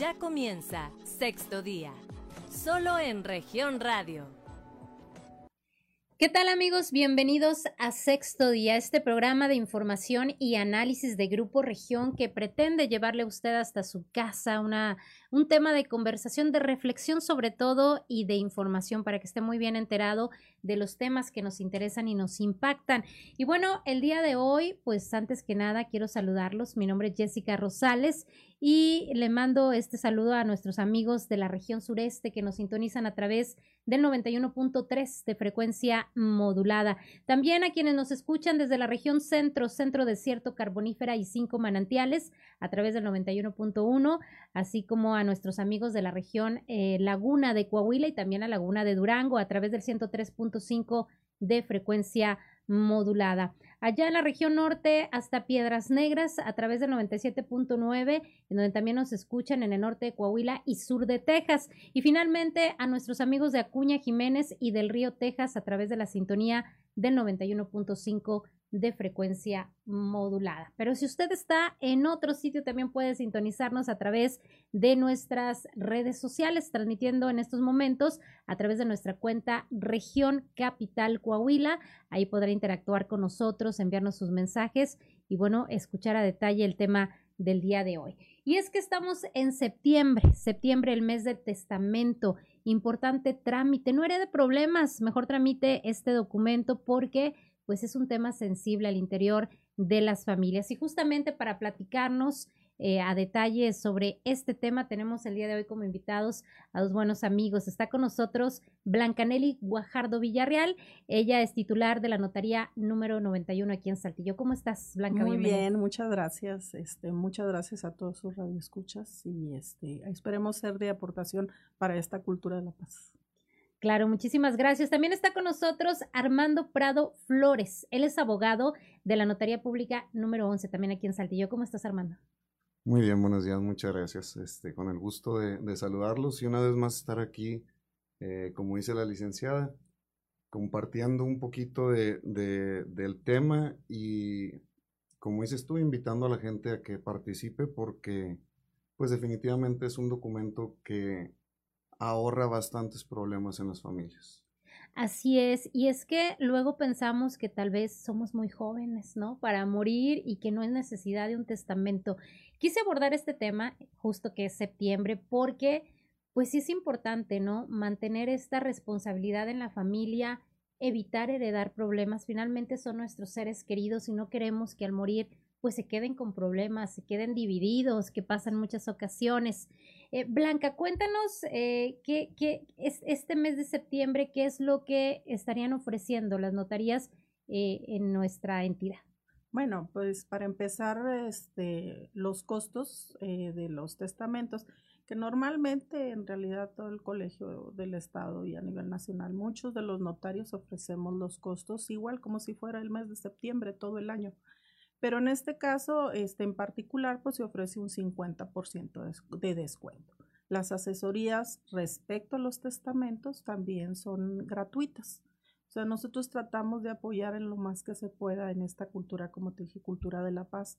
Ya comienza sexto día, solo en región radio. ¿Qué tal amigos? Bienvenidos a Sexto Día, este programa de información y análisis de Grupo Región que pretende llevarle a usted hasta su casa una, un tema de conversación, de reflexión sobre todo y de información para que esté muy bien enterado de los temas que nos interesan y nos impactan. Y bueno, el día de hoy, pues antes que nada quiero saludarlos. Mi nombre es Jessica Rosales y le mando este saludo a nuestros amigos de la región sureste que nos sintonizan a través del 91.3 de frecuencia modulada. También a quienes nos escuchan desde la región centro, centro desierto carbonífera y cinco manantiales a través del 91.1, así como a nuestros amigos de la región eh, Laguna de Coahuila y también a Laguna de Durango a través del 103.5 de frecuencia modulada. Allá en la región norte hasta Piedras Negras a través del 97.9, en donde también nos escuchan en el norte de Coahuila y sur de Texas. Y finalmente a nuestros amigos de Acuña Jiménez y del Río Texas a través de la sintonía del 91.5 de frecuencia modulada. Pero si usted está en otro sitio, también puede sintonizarnos a través de nuestras redes sociales, transmitiendo en estos momentos a través de nuestra cuenta Región Capital Coahuila. Ahí podrá interactuar con nosotros, enviarnos sus mensajes y bueno, escuchar a detalle el tema del día de hoy. Y es que estamos en septiembre, septiembre, el mes del testamento, importante trámite, no de problemas, mejor tramite este documento porque pues es un tema sensible al interior de las familias. Y justamente para platicarnos eh, a detalle sobre este tema, tenemos el día de hoy como invitados a dos buenos amigos. Está con nosotros Blancanelli Guajardo Villarreal. Ella es titular de la notaría número 91 aquí en Saltillo. ¿Cómo estás, Blanca? Muy bien, muchas gracias. Este, muchas gracias a todos sus radioescuchas y este, esperemos ser de aportación para esta cultura de la paz. Claro, muchísimas gracias. También está con nosotros Armando Prado Flores. Él es abogado de la Notaría Pública número 11, también aquí en Saltillo. ¿Cómo estás, Armando? Muy bien, buenos días, muchas gracias. Este, con el gusto de, saludarlos y una vez más estar aquí, eh, como dice la licenciada, compartiendo un poquito de, del tema y, como dices tú, invitando a la gente a que participe porque, pues definitivamente es un documento que ahorra bastantes problemas en las familias. Así es, y es que luego pensamos que tal vez somos muy jóvenes, ¿no? Para morir y que no es necesidad de un testamento. Quise abordar este tema justo que es septiembre porque pues sí es importante, ¿no? Mantener esta responsabilidad en la familia, evitar heredar problemas. Finalmente son nuestros seres queridos y no queremos que al morir pues se queden con problemas, se queden divididos, que pasan muchas ocasiones. Eh, Blanca, cuéntanos eh, qué, qué es este mes de septiembre, qué es lo que estarían ofreciendo las notarías eh, en nuestra entidad. Bueno, pues para empezar, este, los costos de los testamentos, que normalmente en realidad todo el colegio del estado y a nivel nacional, muchos de los notarios ofrecemos los costos igual como si fuera el mes de septiembre todo el año. Pero en este caso, este, en particular, pues se ofrece un 50% de descuento. Las asesorías respecto a los testamentos también son gratuitas. O sea, nosotros tratamos de apoyar en lo más que se pueda en esta cultura, como te cultura de la paz,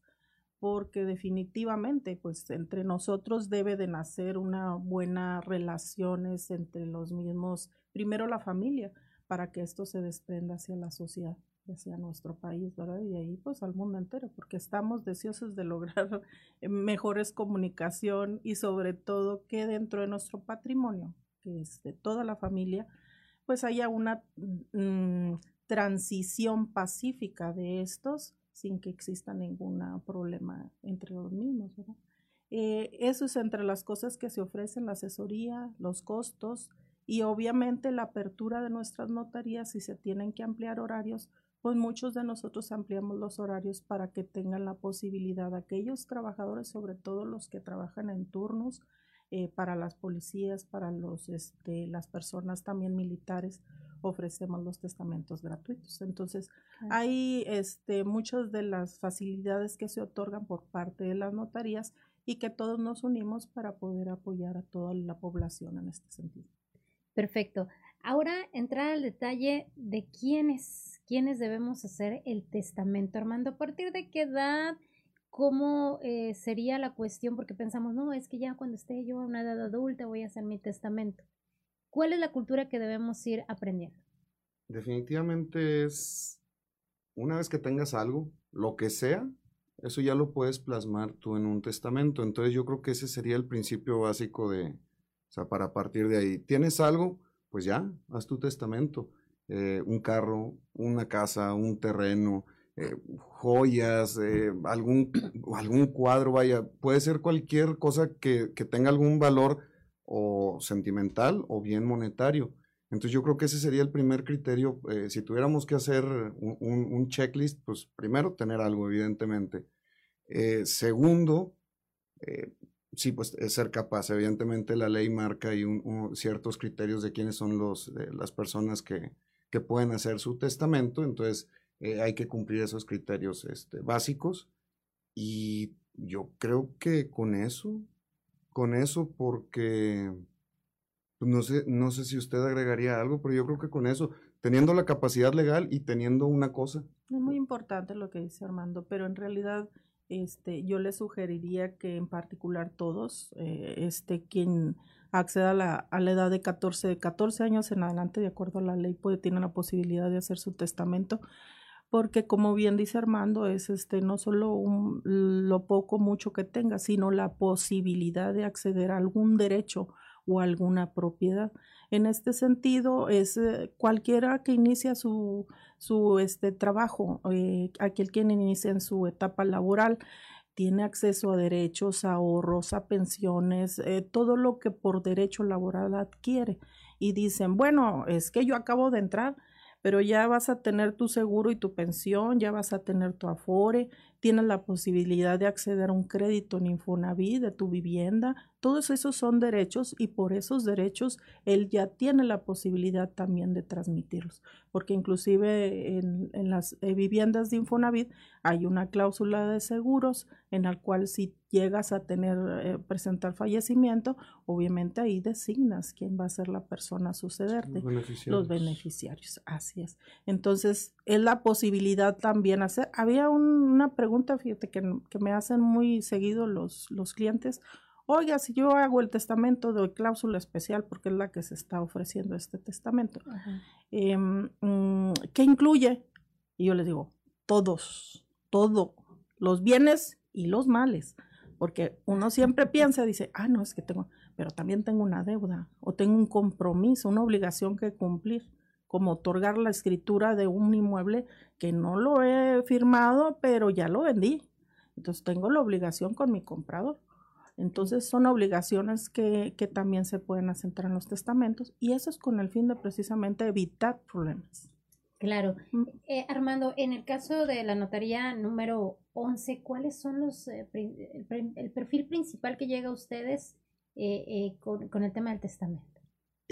porque definitivamente, pues entre nosotros debe de nacer una buena relaciones entre los mismos, primero la familia, para que esto se desprenda hacia la sociedad hacia nuestro país, ¿verdad? Y ahí pues al mundo entero, porque estamos deseosos de lograr mejores comunicación y sobre todo que dentro de nuestro patrimonio, que es de toda la familia, pues haya una mm, transición pacífica de estos sin que exista ningún problema entre los mismos, ¿verdad? Eh, eso es entre las cosas que se ofrecen, la asesoría, los costos y obviamente la apertura de nuestras notarías si se tienen que ampliar horarios, pues muchos de nosotros ampliamos los horarios para que tengan la posibilidad, aquellos trabajadores, sobre todo los que trabajan en turnos, eh, para las policías, para los, este, las personas también militares, ofrecemos los testamentos gratuitos. Entonces, hay este, muchas de las facilidades que se otorgan por parte de las notarías y que todos nos unimos para poder apoyar a toda la población en este sentido. Perfecto. Ahora entrar al detalle de quiénes, quiénes debemos hacer el testamento. Armando, ¿a partir de qué edad? ¿cómo eh, sería la cuestión? Porque pensamos, no, es que ya cuando esté yo a una edad adulta voy a hacer mi testamento. ¿Cuál es la cultura que debemos ir aprendiendo? Definitivamente es, una vez que tengas algo, lo que sea, eso ya lo puedes plasmar tú en un testamento. Entonces yo creo que ese sería el principio básico de, o sea, para partir de ahí. ¿Tienes algo? Pues ya, haz tu testamento. Eh, un carro, una casa, un terreno, eh, joyas, eh, algún, algún cuadro, vaya, puede ser cualquier cosa que, que tenga algún valor o sentimental o bien monetario. Entonces yo creo que ese sería el primer criterio. Eh, si tuviéramos que hacer un, un, checklist, pues primero tener algo, evidentemente. Eh, segundo, eh, sí, pues ser capaz. Evidentemente la ley marca ahí un, ciertos criterios de quiénes son los, las personas que, que, pueden hacer su testamento. Entonces hay que cumplir esos criterios este, básicos. Y yo creo que con eso, con eso, porque pues, no sé, no sé si usted agregaría algo, pero yo creo que con eso, teniendo la capacidad legal y teniendo una cosa. Es muy importante lo que dice Armando, pero en realidad este, yo le sugeriría que en particular todos, eh, este, quien acceda a la, a la edad de 14, 14 años en adelante, de acuerdo a la ley, puede tener la posibilidad de hacer su testamento porque como bien dice Armando, es este no solo lo poco mucho que tenga, sino la posibilidad de acceder a algún derecho o alguna propiedad. En este sentido, es eh, cualquiera que inicia su, su este, trabajo, eh, aquel que inicia en su etapa laboral, tiene acceso a derechos, a ahorros, a pensiones, eh, todo lo que por derecho laboral adquiere. Y dicen, bueno, es que yo acabo de entrar, pero ya vas a tener tu seguro y tu pensión, ya vas a tener tu afore, tienes la posibilidad de acceder a un crédito en Infonavit de tu vivienda. Todos esos son derechos y por esos derechos él ya tiene la posibilidad también de transmitirlos, porque inclusive en, las eh, viviendas de Infonavit hay una cláusula de seguros en la cual si llegas a tener, eh, presentar fallecimiento, obviamente ahí designas quién va a ser la persona a sucederte. Los beneficiarios. Los beneficiarios, así es. Entonces, es la posibilidad también hacer. Había una pregunta, fíjate, que, me hacen muy seguido los, los clientes. Oiga, si yo hago el testamento de cláusula especial, porque es la que se está ofreciendo este testamento, em, mm, ¿qué incluye? Y yo les digo, todos, todo, los bienes y los males, porque uno siempre piensa, dice, ah, no, es que tengo, pero también tengo una deuda o tengo un compromiso, una obligación que cumplir como otorgar la escritura de un inmueble que no lo he firmado, pero ya lo vendí. Entonces tengo la obligación con mi comprador. Entonces son obligaciones que, que también se pueden asentar en los testamentos y eso es con el fin de precisamente evitar problemas. Claro. Mm. Eh, Armando, en el caso de la notaría número 11, ¿cuáles son los, eh, el, perfil principal que llega a ustedes eh, con, con el tema del testamento?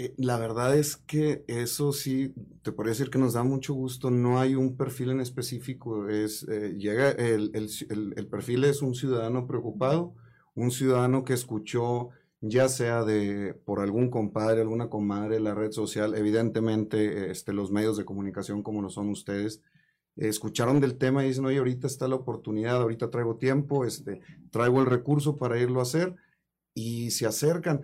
Eh, la verdad es que eso sí, te podría decir que nos da mucho gusto. No hay un perfil en específico. Es, eh, llega el, el, perfil es un ciudadano preocupado, un ciudadano que escuchó, ya sea de por algún compadre, alguna comadre, la red social, evidentemente este, los medios de comunicación como lo son ustedes, escucharon del tema y dicen, oye, ahorita está la oportunidad, ahorita traigo tiempo, este, traigo el recurso para irlo a hacer y se acercan.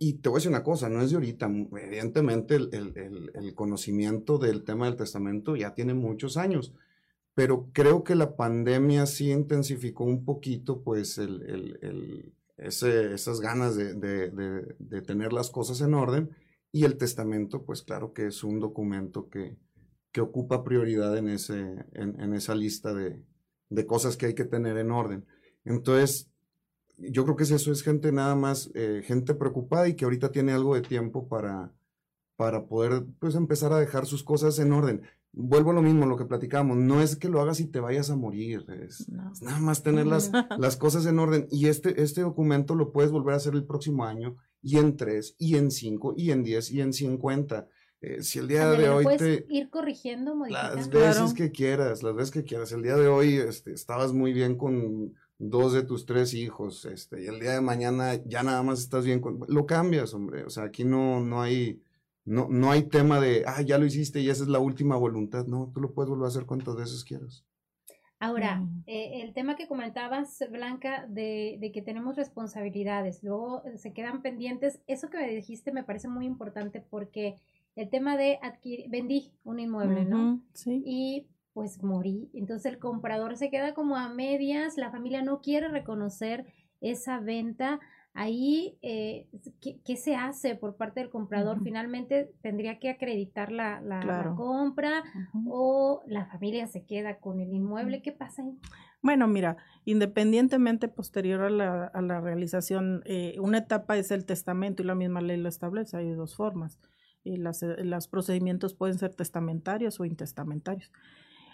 Y te voy a decir una cosa, no es de ahorita, evidentemente el, conocimiento del tema del testamento ya tiene muchos años, pero creo que la pandemia sí intensificó un poquito pues esas ganas de, tener las cosas en orden y el testamento pues claro que es un documento que, que ocupa prioridad en, ese, en, esa lista de, de cosas que hay que tener en orden. Entonces, yo creo que es eso, es gente nada más, eh, gente preocupada y que ahorita tiene algo de tiempo para, para poder pues empezar a dejar sus cosas en orden. Vuelvo a lo mismo, lo que platicamos, no es que lo hagas y te vayas a morir, es, nada más tener las, las, cosas en orden. Y este, este documento lo puedes volver a hacer el próximo año, y en tres, y en cinco, y en diez, y en cincuenta. Eh, si el día de hoy puedes ir corrigiendo, modificando. Las veces que quieras, las veces que quieras. El día de hoy este, estabas muy bien con dos de tus tres hijos, este, y el día de mañana ya nada más estás bien con, lo cambias, hombre, o sea, aquí no, no hay, no, no hay tema de, ah, ya lo hiciste y esa es la última voluntad, no, tú lo puedes volver a hacer cuantas veces quieras. Ahora, mm. eh, el tema que comentabas, Blanca, de, de, que tenemos responsabilidades, luego se quedan pendientes, eso que me dijiste me parece muy importante porque el tema de adquirir, vendí un inmueble, ¿no? Sí. Y pues morí. Entonces el comprador se queda como a medias, la familia no quiere reconocer esa venta. Ahí, eh, ¿qué, se hace por parte del comprador? Finalmente tendría que acreditar la, la, compra o la familia se queda con el inmueble. ¿Qué pasa ahí? Bueno, mira, independientemente posterior a la, a la realización, eh, una etapa es el testamento y la misma ley lo establece, hay dos formas y eh, los procedimientos pueden ser testamentarios o intestamentarios.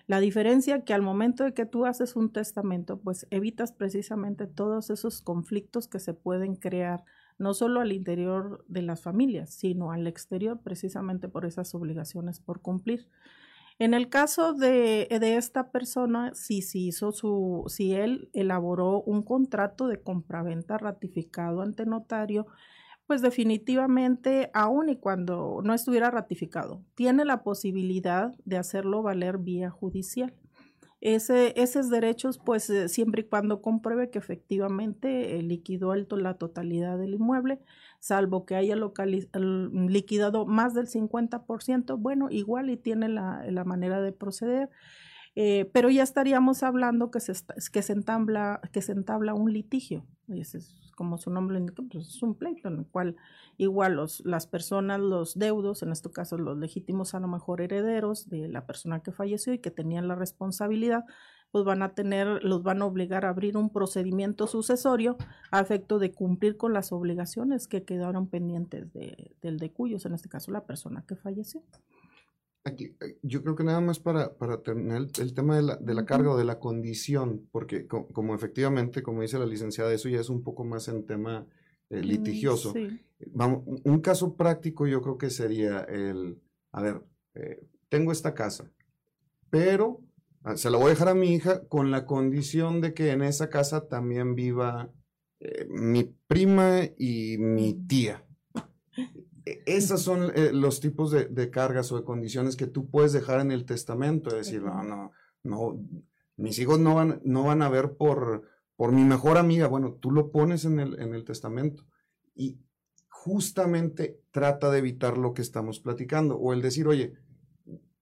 La diferencia que al momento de que tú haces un testamento, pues evitas precisamente todos esos conflictos que se pueden crear, no solo al interior de las familias, sino al exterior, precisamente por esas obligaciones por cumplir. En el caso de, de esta persona, si, si, hizo su, si él elaboró un contrato de compraventa ratificado ante notario, pues definitivamente, aun y cuando no estuviera ratificado, tiene la posibilidad de hacerlo valer vía judicial. Ese, esos derechos, pues eh, siempre y cuando compruebe que efectivamente eh, liquidó la totalidad del inmueble, salvo que haya liquidado más del 50%, bueno, igual y tiene la, manera de proceder. Eh, pero ya estaríamos hablando que se, que se, entabla, que se entabla un litigio. Es como su nombre indica, pues es un pleito en el cual igual los, las personas, los deudos, en este caso los legítimos a lo mejor herederos de la persona que falleció y que tenían la responsabilidad, pues van a tener, los van a obligar a abrir un procedimiento sucesorio a efecto de cumplir con las obligaciones que quedaron pendientes de, del de cuyos, en este caso la persona que falleció. Aquí, eh, yo creo que nada más para, para tener el, tema de la, de la, carga o de la condición, porque como, efectivamente, como dice la licenciada, eso ya es un poco más en tema eh, mm, litigioso. Vamos, un caso práctico yo creo que sería el, a ver, eh, tengo esta casa, pero ah, se la voy a dejar a mi hija con la condición de que en esa casa también viva mi prima y mi tía. E, esos son eh, los tipos de, cargas o de condiciones que tú puedes dejar en el testamento, es decir, no, no, no, mis hijos no van, no van a ver por, por mi mejor amiga, bueno, tú lo pones en el, en el testamento y justamente trata de evitar lo que estamos platicando, o el decir, oye,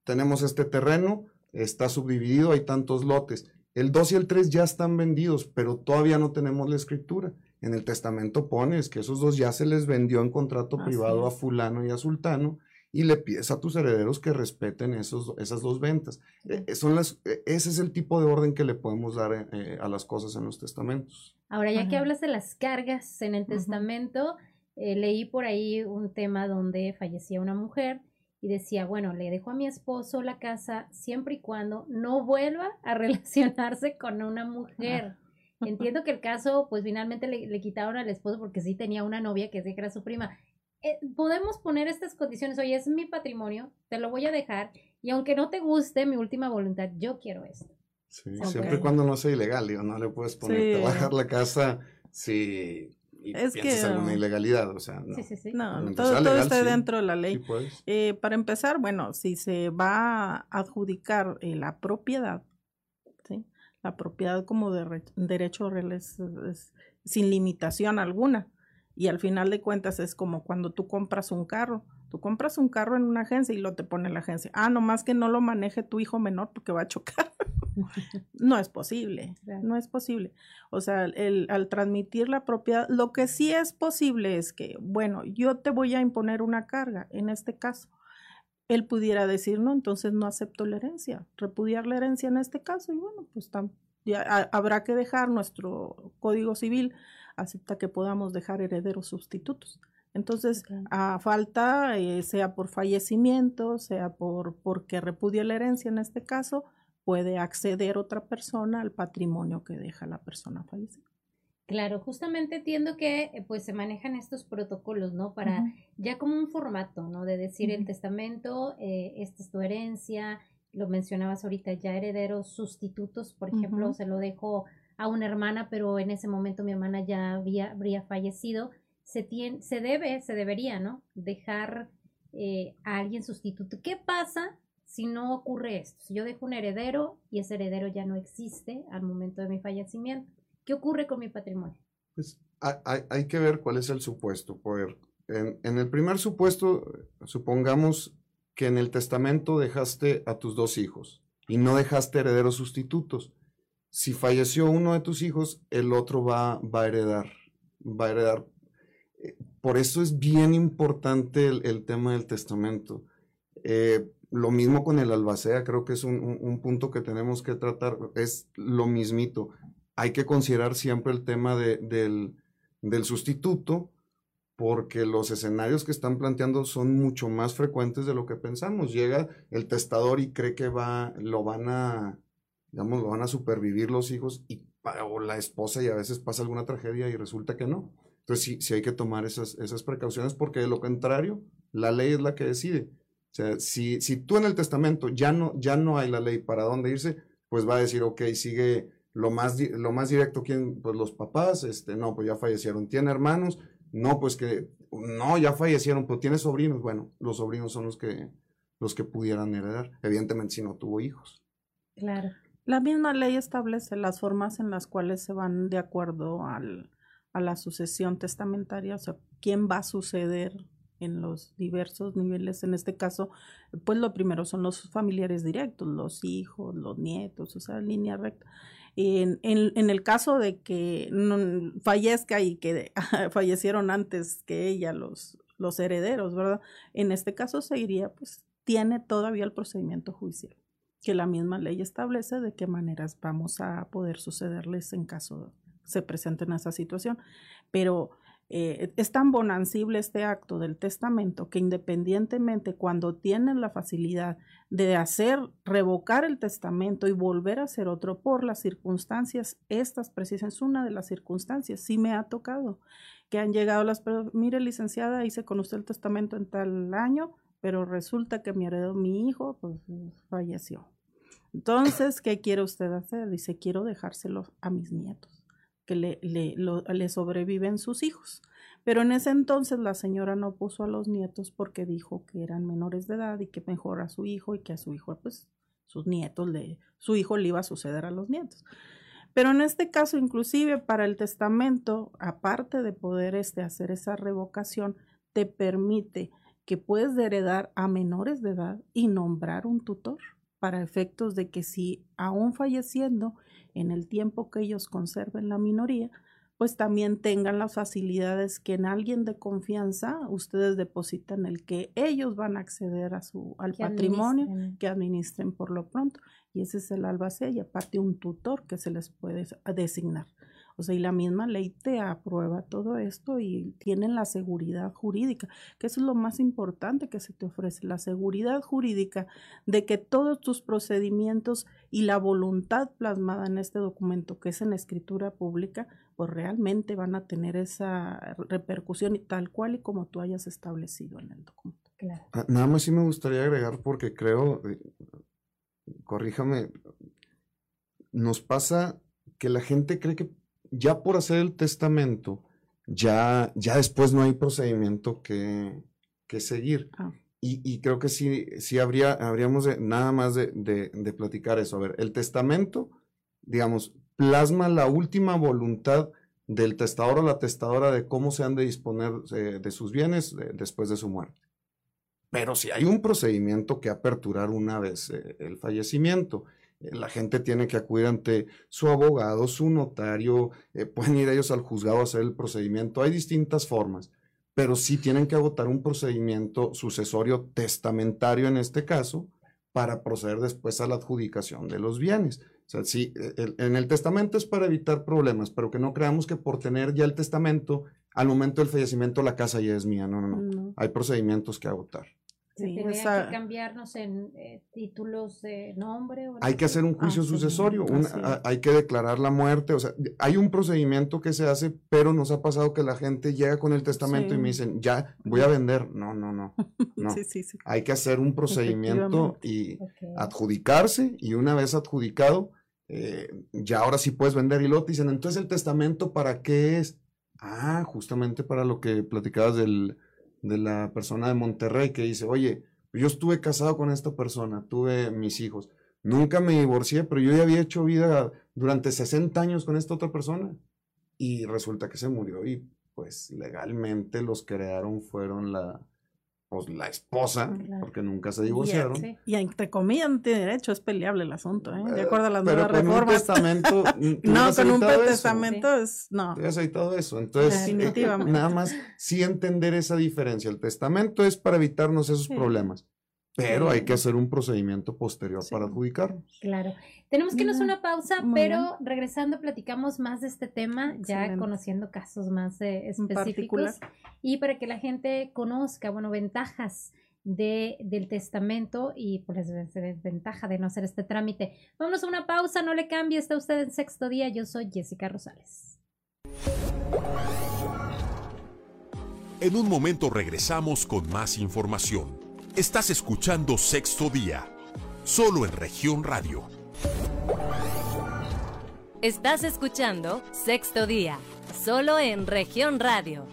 tenemos este terreno, está subdividido, hay tantos lotes, el 2 y el 3 ya están vendidos, pero todavía no tenemos la escritura en el testamento pones que esos dos ya se les vendió en contrato privado a fulano y a sultano y le pides a tus herederos que respeten esos, esas dos ventas. E, son las, e, ese es el tipo de orden que le podemos dar eh, a las cosas en los testamentos. Ahora, ya que hablas de las cargas en el testamento, eh, leí por ahí un tema donde fallecía una mujer y decía, bueno, le dejo a mi esposo la casa siempre y cuando no vuelva a relacionarse con una mujer. Entiendo que el caso, pues finalmente le, quitaron al esposo porque sí tenía una novia que sí que era su prima. Eh, podemos poner estas condiciones, oye, es mi patrimonio, te lo voy a dejar y aunque no te guste mi última voluntad, yo quiero esto. Sí, siempre y cuando no sea ilegal, digo, no le puedes poner, te bajar la casa si es que, alguna ilegalidad, o sea, no. Sí, sí, sí. No, todo, está dentro de la ley. Eh, para empezar, bueno, si se va a adjudicar eh, la propiedad, la propiedad como de derecho real es, sin limitación alguna. Y al final de cuentas es como cuando tú compras un carro. Tú compras un carro en una agencia y lo te pone la agencia. Ah, nomás que no lo maneje tu hijo menor porque va a chocar. no es posible, no es posible. O sea, el, al transmitir la propiedad, lo que sí es posible es que, bueno, yo te voy a imponer una carga, en este caso. Él pudiera decir, no, entonces no acepto la herencia, repudiar la herencia en este caso, y bueno, pues ya habrá que dejar nuestro código civil, acepta que podamos dejar herederos sustitutos. Entonces, a falta, eh, sea por fallecimiento, sea por porque repudia la herencia en este caso, puede acceder otra persona al patrimonio que deja la persona fallecida. Claro, justamente entiendo que eh, pues se manejan estos protocolos, ¿no? Para ya como un formato, ¿no? De decir el testamento, eh, esta es tu herencia, lo mencionabas ahorita, ya herederos sustitutos, por ejemplo, se lo dejo a una hermana, pero en ese momento mi hermana ya había, habría fallecido, se, tiene, se debe, se debería, ¿no? Dejar eh, a alguien sustituto. ¿Qué pasa si no ocurre esto? Si yo dejo un heredero y ese heredero ya no existe al momento de mi fallecimiento, ¿qué ocurre con mi patrimonio? Pues hay, hay que ver cuál es el supuesto. Poder. En, en el primer supuesto, supongamos que en el testamento dejaste a tus dos hijos y no dejaste herederos sustitutos. Si falleció uno de tus hijos, el otro va, va a heredar. Va a heredar. Eh, por eso es bien importante el, el tema del testamento. Eh, lo mismo con el albacea, creo que es un, un, un, punto que tenemos que tratar, es lo mismito. Hay que considerar siempre el tema de, del, sustituto, porque los escenarios que están planteando son mucho más frecuentes de lo que pensamos. Llega el testador y cree que va, lo van a, digamos, lo van a supervivir los hijos y, o la esposa y a veces pasa alguna tragedia y resulta que no. Entonces sí, sí hay que tomar esas, esas precauciones porque de lo contrario, la ley es la que decide. O sea, si, si tú en el testamento ya no, ya no hay la ley para dónde irse, pues va a decir, ok, sigue lo más, lo más directo, ¿quién? Pues los papás, este, no, pues ya fallecieron. ¿Tiene hermanos? No, pues que, no, ya fallecieron, pues tiene sobrinos. Bueno, los sobrinos son los que, los que pudieran heredar, evidentemente si no tuvo hijos. Claro. La misma ley establece las formas en las cuales se van de acuerdo al, a la sucesión testamentaria, o sea, quién va a suceder en los diversos niveles. En este caso, pues lo primero son los familiares directos, los hijos, los nietos, o sea, línea recta. En, el caso de que fallezca y que fallecieron antes que ella los, los herederos, ¿verdad? En este caso se iría, pues tiene todavía el procedimiento judicial, que la misma ley establece de qué maneras vamos a poder sucederles en caso se presenten esa situación. Pero eh, es tan bonancible este acto del testamento que independientemente cuando tienen la facilidad de hacer, revocar el testamento y volver a hacer otro por las circunstancias, estas precisas es una de las circunstancias, sí me ha tocado, que han llegado las, mire licenciada, hice con usted el testamento en tal año, pero resulta que mi heredó mi hijo, pues falleció. Entonces, ¿qué quiere usted hacer? Dice, quiero dejárselo a mis nietos que le, sobreviven sus hijos. Pero en ese entonces la señora no puso a los nietos porque dijo que eran menores de edad y que mejor a su hijo y que a su hijo, pues sus nietos, le, su hijo le iba a suceder a los nietos. Pero en este caso, inclusive para el testamento, aparte de poder este, hacer esa revocación, te permite que puedes heredar a menores de edad y nombrar un tutor para efectos de que si aún falleciendo en el tiempo que ellos conserven la minoría, pues también tengan las facilidades que en alguien de confianza ustedes depositan el que ellos van a acceder a su al que patrimonio administren. que administren por lo pronto y ese es el albacea y aparte un tutor que se les puede designar. O sea, y la misma ley te aprueba todo esto y tienen la seguridad jurídica, que eso es lo más importante que se te ofrece, la seguridad jurídica de que todos tus procedimientos y la voluntad plasmada en este documento, que es en escritura pública, pues realmente van a tener esa repercusión y tal cual y como tú hayas establecido en el documento. Claro. Ah, nada más sí me gustaría agregar porque creo, eh, corríjame, nos pasa que la gente cree que ya por hacer el testamento, ya, ya después no hay procedimiento que, que seguir. Ah. Y, y, creo que sí, sí habría, habríamos de, nada más de, de, de, platicar eso. A ver, el testamento, digamos, plasma la última voluntad del testador o la testadora de cómo se han de disponer eh, de sus bienes eh, después de su muerte. Pero si hay un procedimiento que aperturar una vez eh, el fallecimiento, la gente tiene que acudir ante su abogado, su notario, eh, pueden ir ellos al juzgado a hacer el procedimiento. Hay distintas formas, pero sí tienen que agotar un procedimiento sucesorio testamentario en este caso para proceder después a la adjudicación de los bienes. O sea, sí, el, en el testamento es para evitar problemas, pero que no creamos que por tener ya el testamento, al momento del fallecimiento la casa ya es mía. No, no, no. no. Hay procedimientos que agotar. Sí, esa... que cambiarnos en eh, títulos de nombre. O hay que hacer un juicio ah, sucesorio, sí. una, hay que declarar la muerte, o sea, hay un procedimiento que se hace, pero nos ha pasado que la gente llega con el testamento sí. y me dicen, ya, voy a vender. No, no, no, no. sí, hay que hacer un procedimiento y okay. adjudicarse y una vez adjudicado, eh, ya ahora sí puedes vender y lo dicen, entonces el testamento para qué es? Ah, justamente para lo que platicabas del de la persona de Monterrey que dice, oye, Yo estuve casado con esta persona, tuve mis hijos. Nunca me divorcié, pero yo ya había hecho vida durante 60 años con esta otra persona. Y resulta que se murió y pues legalmente los que heredaron fueron la, pues, la esposa, porque nunca se divorciaron. Y, entre comillas no tiene derecho, es peleable el asunto, ¿eh? De eh, acuerdo a las nuevas reformas. Un testamento, no, con un testamento es, no. Te todo eso. Entonces, Definitivamente. nada más sí entender esa diferencia. El testamento es para evitarnos esos problemas pero hay que hacer un procedimiento posterior para adjudicarnos. Claro. Tenemos que irnos una pausa, pero regresando platicamos más de este tema, ya conociendo casos más eh, específicos y para que la gente conozca, bueno, ventajas de, del testamento y pues desventaja de no hacer este trámite. Vamos a una pausa, no le cambie, está usted en sexto día, yo soy Jessica Rosales. En un momento regresamos con más información. Estás escuchando Sexto Día, solo en región radio. Estás escuchando Sexto Día, solo en región radio.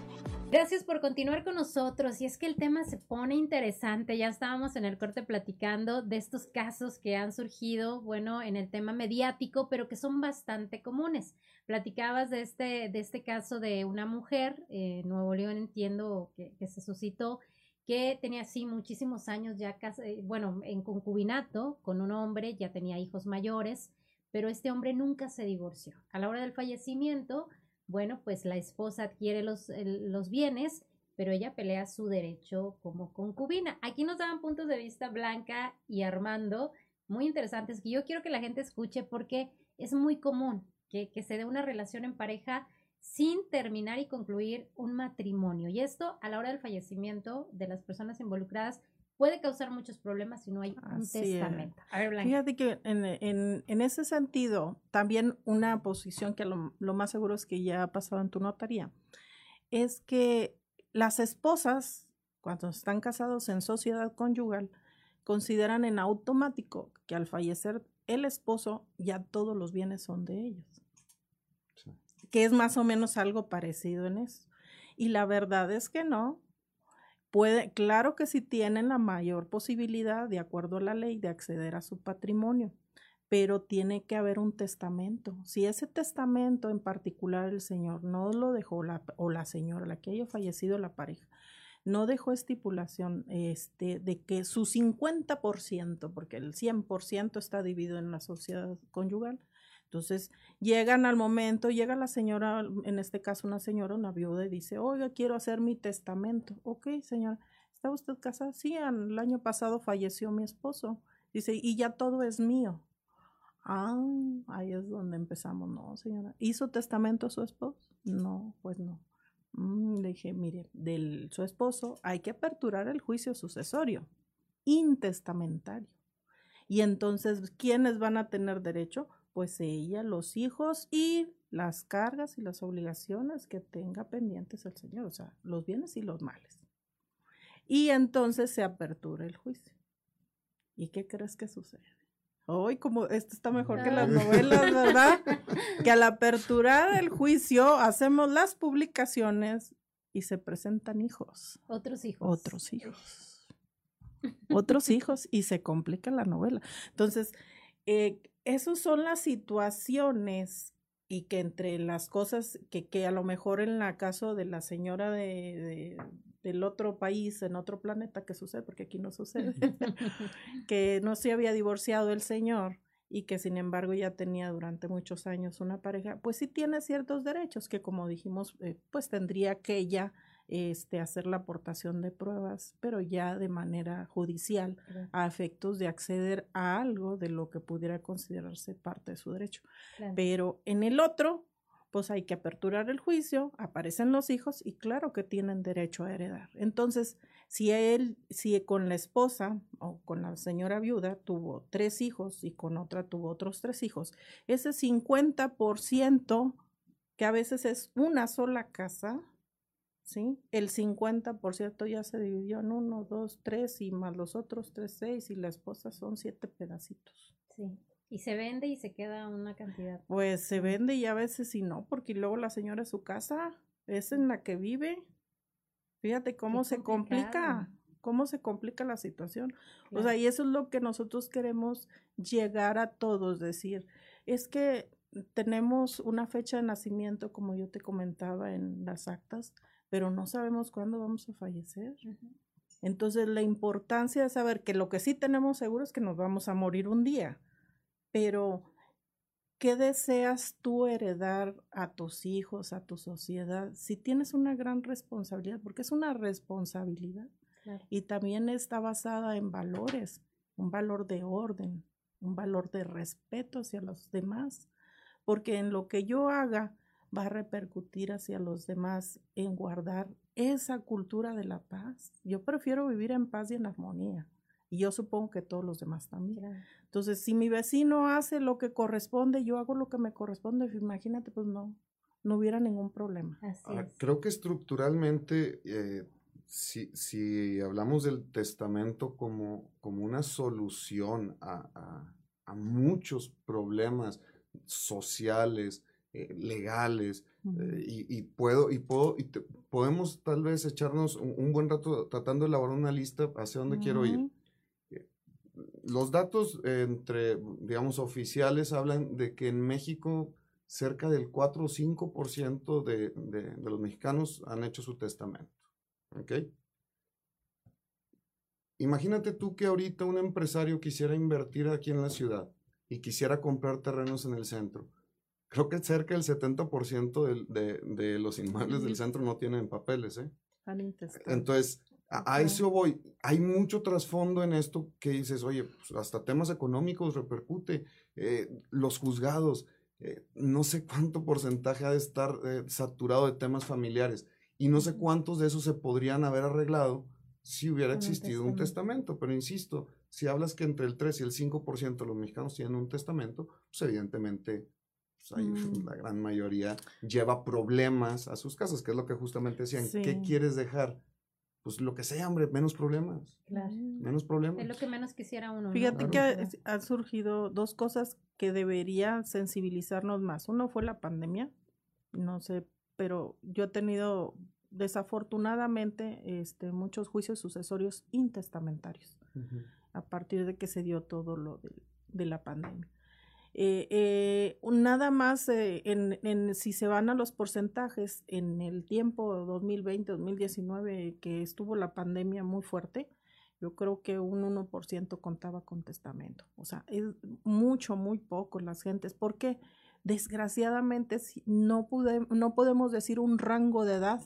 Gracias por continuar con nosotros. Y es que el tema se pone interesante. Ya estábamos en el corte platicando de estos casos que han surgido, bueno, en el tema mediático, pero que son bastante comunes. Platicabas de este, de este caso de una mujer, en eh, Nuevo León entiendo que, que se suscitó, que tenía así muchísimos años ya, eh, bueno, en concubinato con un hombre, ya tenía hijos mayores, pero este hombre nunca se divorció. A la hora del fallecimiento, bueno, pues la esposa adquiere los, los bienes, pero ella pelea su derecho como concubina. Aquí nos daban puntos de vista Blanca y Armando muy interesantes que yo quiero que la gente escuche porque es muy común que, que se dé una relación en pareja sin terminar y concluir un matrimonio. Y esto a la hora del fallecimiento de las personas involucradas puede causar muchos problemas si no hay un testamento. A ver, Fíjate que en, ese sentido, también una posición que lo, lo, más seguro es que ya ha pasado en tu notaría, es que las esposas, cuando están casados en sociedad conyugal, consideran en automático que al fallecer el esposo ya todos los bienes son de ellos que es más o menos algo parecido en eso. Y la verdad es que no. Puede, claro que sí tienen la mayor posibilidad, de acuerdo a la ley, de acceder a su patrimonio, pero tiene que haber un testamento. Si ese testamento en particular el señor no lo dejó, la, o la señora, la que haya fallecido la pareja, no dejó estipulación este, de que su 50%, porque el 100% está dividido en la sociedad conyugal, entonces, llegan al momento, llega la señora, en este caso una señora, una viuda, y dice, oiga, quiero hacer mi testamento. Ok, señora, ¿está usted casada? Sí, el año pasado falleció mi esposo. Dice, y ya todo es mío. Ah, ahí es donde empezamos. No, señora. ¿Hizo testamento su esposo? No, pues no. Mm, le dije, mire, del su esposo hay que aperturar el juicio sucesorio, intestamentario. Y entonces, ¿quiénes van a tener derecho? Pues ella, los hijos y las cargas y las obligaciones que tenga pendientes el Señor, o sea, los bienes y los males. Y entonces se apertura el juicio. ¿Y qué crees que sucede? Hoy, como esto está mejor que las novelas, ¿verdad? que al aperturar el juicio hacemos las publicaciones y se presentan hijos. Otros hijos. Otros hijos. Otros hijos y se complica la novela. Entonces, eh, esas son las situaciones y que entre las cosas que, que a lo mejor en la caso de la señora de, del otro país, en otro planeta que sucede, porque aquí no sucede, que no se había divorciado el señor y que sin embargo ya tenía durante muchos años una pareja, pues sí tiene ciertos derechos que como dijimos, eh, pues tendría que ella este, hacer la aportación de pruebas, pero ya de manera judicial, a efectos de acceder a algo de lo que pudiera considerarse parte de su derecho. Pero en el otro, pues hay que aperturar el juicio, aparecen los hijos y claro que tienen derecho a heredar. Entonces, si él, si con la esposa o con la señora viuda tuvo tres hijos y con otra tuvo otros tres hijos, ese 50% que a veces es una sola casa, ¿sí? El 50% ya se dividió en uno, dos, tres y más los otros tres, seis y la esposa son siete pedacitos. Sí. Y se vende y se queda una cantidad. Pues se vende y a veces sí no, porque luego la señora su casa es en la que vive. Fíjate cómo se complica. cómo se complica la situación. O sea, y eso es lo que nosotros queremos llegar a todos, decir, es que tenemos una fecha de nacimiento, como yo te comentaba en las actas, pero no sabemos cuándo vamos a fallecer. Entonces, la importancia de saber que lo que sí tenemos seguro es que nos vamos a morir un día, pero ¿qué deseas tú heredar a tus hijos, a tu sociedad? Si tienes una gran responsabilidad, porque es una responsabilidad y también está basada en valores, un valor de orden, un valor de respeto hacia los demás, porque en lo que yo haga va a repercutir hacia los demás en guardar esa cultura de la paz. Yo prefiero vivir en paz y en armonía. Y yo supongo que todos los demás también. Entonces, si mi vecino hace lo que corresponde, yo hago lo que me corresponde, imagínate, pues no, no hubiera ningún problema. Ah, creo que estructuralmente, eh, si, si, hablamos del testamento como, como una solución a, a, muchos problemas sociales, eh, legales, eh, y, puedo, y puedo, y podemos tal vez echarnos un, buen rato tratando de elaborar una lista hacia dónde quiero ir los datos entre, digamos, oficiales hablan de que en México cerca del 4 o 5% de, de, de los mexicanos han hecho su testamento. ¿Ok? Imagínate tú que ahorita un empresario quisiera invertir aquí en la ciudad y quisiera comprar terrenos en el centro. Creo que cerca del 70% de, de, los inmuebles del centro no tienen papeles, ¿eh? Entonces, a, eso voy. Hay mucho trasfondo en esto que dices, oye, pues, hasta temas económicos repercute. Eh, los juzgados, eh, no sé cuánto porcentaje ha de estar eh, saturado de temas familiares y no sé cuántos de esos se podrían haber arreglado si hubiera existido un testamento. Pero insisto, si hablas que entre el 3 y el 5% de los mexicanos tienen un testamento, pues evidentemente pues, mm. la gran mayoría lleva problemas a sus casas, que es lo que justamente decían, ¿qué quieres dejar? pues lo que sea, hombre, menos problemas. Claro. Menos problemas. Es lo que menos quisiera uno. Fíjate que han surgido dos cosas que deberían sensibilizarnos más. Uno fue la pandemia, no sé, pero yo he tenido desafortunadamente este, muchos juicios sucesorios intestamentarios a partir de que se dio todo lo de la pandemia. Eh, eh, nada más eh, en, si se van a los porcentajes en el tiempo 2020-2019 que estuvo la pandemia muy fuerte, yo creo que un 1% contaba con testamento. O sea, es mucho, muy poco las gentes, porque desgraciadamente no, pude, no podemos decir un rango de edad,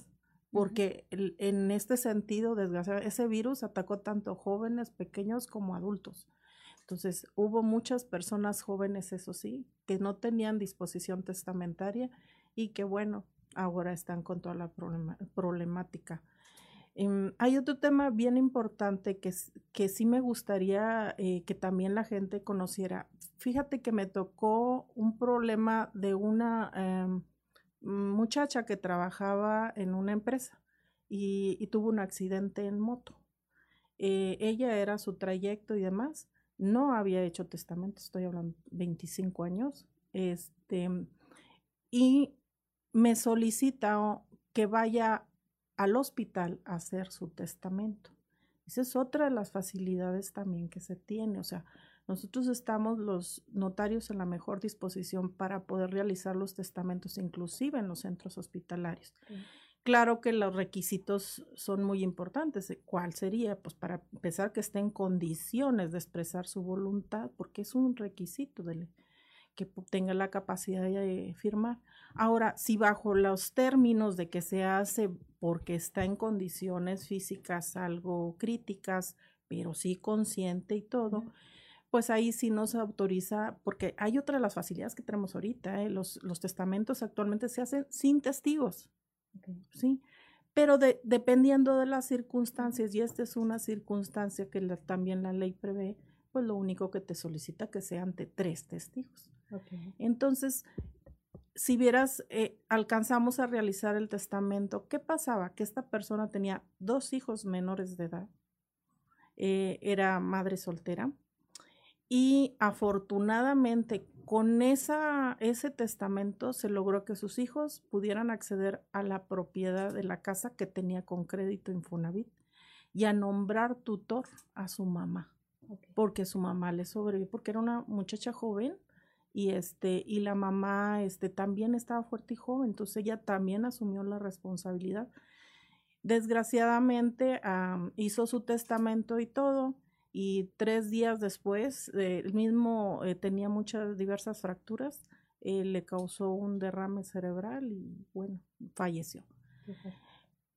porque en este sentido, desgraciadamente, ese virus atacó tanto jóvenes, pequeños como adultos. Entonces, hubo muchas personas jóvenes, eso sí, que no tenían disposición testamentaria y que, bueno, ahora están con toda la problemática. Em, hay otro tema bien importante que, que sí me gustaría eh, que también la gente conociera. Fíjate que me tocó un problema de una em, muchacha que trabajaba en una empresa y, tuvo un accidente en moto. Eh, ella era su trayecto y demás no había hecho testamento, estoy hablando 25 años, este, y me solicita que vaya al hospital a hacer su testamento. Esa es otra de las facilidades también que se tiene, o sea, nosotros estamos los notarios en la mejor disposición para poder realizar los testamentos, inclusive en los centros hospitalarios. Claro que los requisitos son muy importantes. Eh, ¿Cuál sería? Pues para empezar que esté en condiciones de expresar su voluntad, porque es un requisito de que tenga la capacidad de firmar. Ahora, si bajo los términos de que se hace porque está en condiciones físicas algo críticas, pero sí consciente y todo, pues ahí sí nos autoriza, porque hay otra de las facilidades que tenemos ahorita, ¿eh? los, los testamentos actualmente se hacen sin testigos. ¿Sí? Pero dependiendo de las circunstancias, y esta es una circunstancia que también la ley prevé, pues lo único que te solicita que sea ante tres testigos. Entonces, si vieras, eh, alcanzamos a realizar el testamento, ¿qué pasaba? Que esta persona tenía dos hijos menores de edad, eh, era madre soltera, y afortunadamente con esa, ese testamento se logró que sus hijos pudieran acceder a la propiedad de la casa que tenía con crédito Infonavit y a nombrar tutor a su mamá, porque su mamá le sobrevivió, porque era una muchacha joven y este y la mamá este también estaba fuerte y joven, entonces ella también asumió la responsabilidad. Desgraciadamente hizo su testamento y todo y tres días después eh, el mismo eh, tenía muchas diversas fracturas, eh, le causó un derrame cerebral y bueno falleció.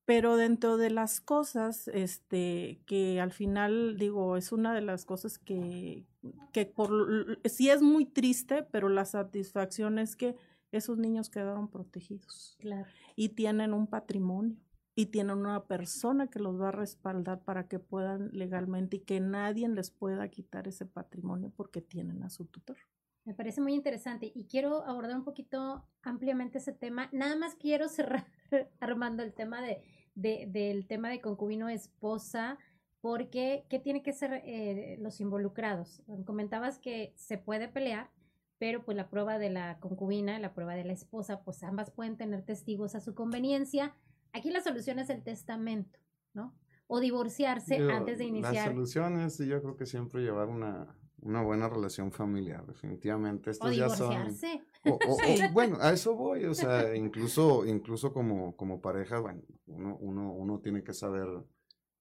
Pero dentro de las cosas, este, que al final digo, es una de las cosas que, que por, sí es muy triste, pero la satisfacción es que esos niños quedaron protegidos. Claro. Y tienen un patrimonio y tienen una persona que los va a respaldar para que puedan legalmente y que nadie les pueda quitar ese patrimonio porque tienen a su tutor. Me parece muy interesante y quiero abordar un poquito ampliamente ese tema. Nada más quiero cerrar armando el tema de de, del tema de concubino esposa, porque ¿qué tiene que ser eh, los involucrados? Comentabas que se puede pelear, pero pues la prueba de la concubina, la prueba de la esposa, pues ambas pueden tener testigos a su conveniencia. Aquí la solución es el testamento, ¿no? O divorciarse antes de iniciar. La solución es, yo creo que siempre llevar una, una buena relación familiar, definitivamente. Estos o ya divorciarse. Son, o, bueno, a eso voy, o sea, incluso, incluso como, como pareja, bueno, uno, uno, uno tiene que saber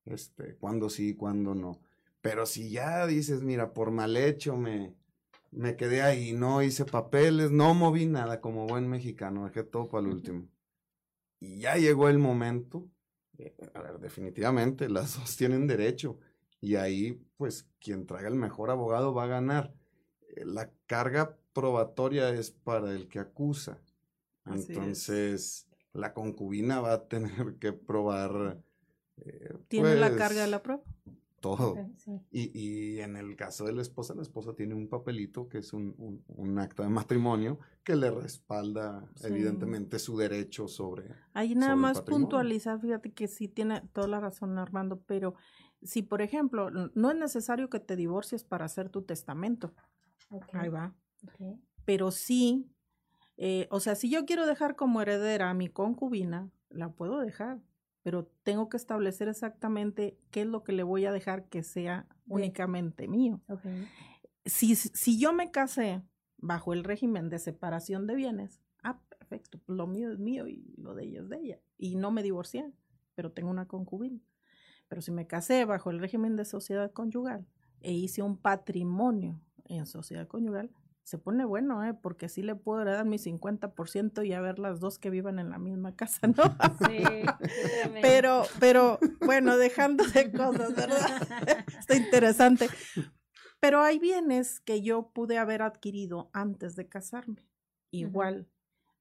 este, cuándo sí, cuándo no. Pero si ya dices, mira, por mal hecho me, me quedé ahí, no hice papeles, no moví nada como buen mexicano, dejé todo para el último. Y ya llegó el momento, eh, a ver, definitivamente las dos tienen derecho y ahí, pues, quien traiga el mejor abogado va a ganar. Eh, la carga probatoria es para el que acusa. Entonces, la concubina va a tener que probar. Eh, ¿Tiene la carga de la prueba? Todo. Y, y, en el caso de la esposa, la esposa tiene un papelito que es un, un, acta de matrimonio que le respalda evidentemente su derecho sobre. Ahí nada más puntualizar, fíjate que sí tiene toda la razón Armando, pero si, por ejemplo, no es necesario que te divorcies para hacer tu testamento. Ahí va. Pero sí, eh, o sea, si yo quiero dejar como heredera a mi concubina, la puedo dejar, pero tengo que establecer exactamente qué es lo que le voy a dejar que sea únicamente mío. Si, si yo me casé bajo el régimen de separación de bienes, ah, perfecto, lo mío es mío y lo de ella es de ella. Y no me divorcié, pero tengo una concubina. Pero si me casé bajo el régimen de sociedad conyugal e hice un patrimonio en sociedad conyugal, se pone bueno, ¿eh? porque sí le puedo dar mi 50% y a ver las dos que vivan en la misma casa, ¿no? Sí, pero, pero, bueno, dejando de cosas, ¿verdad? Está interesante. Pero hay bienes que yo pude haber adquirido antes de casarme. Igual,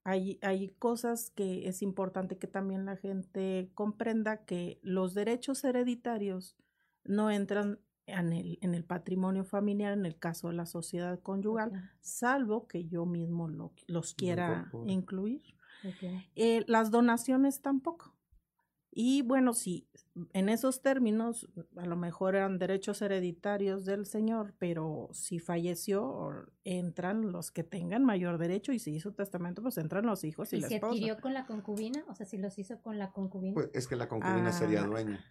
hay, hay cosas que es importante que también la gente comprenda que los derechos hereditarios no entran en el, en el patrimonio familiar en el caso de la sociedad conyugal, salvo que yo mismo los quiera incluir. Eh, las donaciones tampoco. Y bueno, sí, en esos términos, a lo mejor eran derechos hereditarios del señor, pero si falleció, entran los que tengan mayor derecho y si hizo testamento, pues entran los hijos y, ¿Y la se adquirió con la concubina? O sea, si los hizo con la concubina. Pues es que la concubina sería ah. dueña.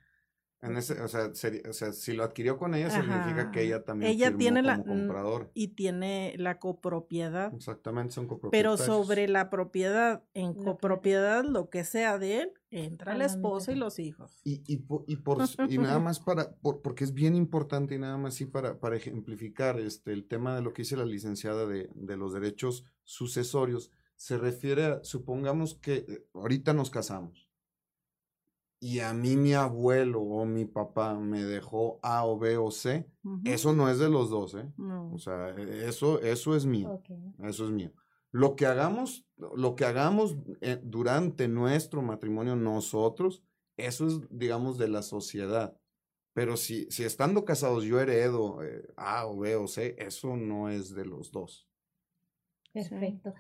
En ese, o, sea, o sea, si lo adquirió con ella, significa que ella también ella tiene la, comprador. Y tiene la copropiedad. Exactamente, son copropiedades. Pero sobre la propiedad, en copropiedad, lo que sea de él, entra la esposa y los hijos. Y, y, y, por, y nada más para, porque es bien importante y nada más sí para, para ejemplificar este, el tema de lo que dice la licenciada de, de los derechos sucesorios, se refiere a, supongamos que eh, ahorita nos casamos y a mí mi abuelo o mi papá me dejó A o B o C, eso no es de los dos, ¿eh? O sea, e, eso, eso es mío. Eso es mío. Lo que hagamos, lo que hagamos eh, durante nuestro matrimonio nosotros, eso es, digamos, de la sociedad. Pero si, si estando casados yo heredo eh, A o B o C, eso no es de los dos. Perfecto.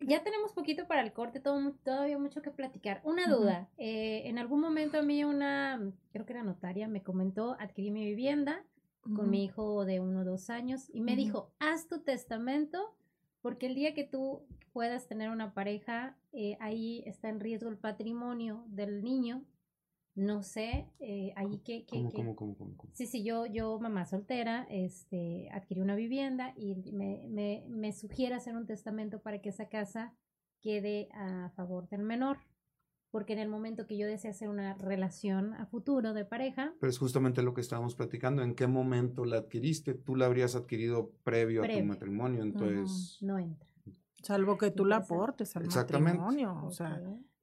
Ya tenemos poquito para el corte, todo, todavía mucho que platicar. Una duda, eh, en algún momento a mí una, creo que era notaria, me comentó, adquirí mi vivienda con mi hijo de uno o dos años y me dijo, haz tu testamento porque el día que tú puedas tener una pareja, eh, ahí está en riesgo el patrimonio del niño No sé, eh, ahí que... que, ¿Cómo, que- cómo, cómo, cómo, cómo? Sí, sí, yo, yo, mamá soltera, este, adquirí una vivienda y me, me, me sugiere hacer un testamento para que esa casa quede a favor del menor. Porque en el momento que yo desee hacer una relación a futuro de pareja, Pero es justamente lo que estábamos platicando. ¿En qué momento la adquiriste? Tú la habrías adquirido previo, a tu matrimonio, entonces... no entra. Salvo que tú la aportes al Exactamente. matrimonio. O sea.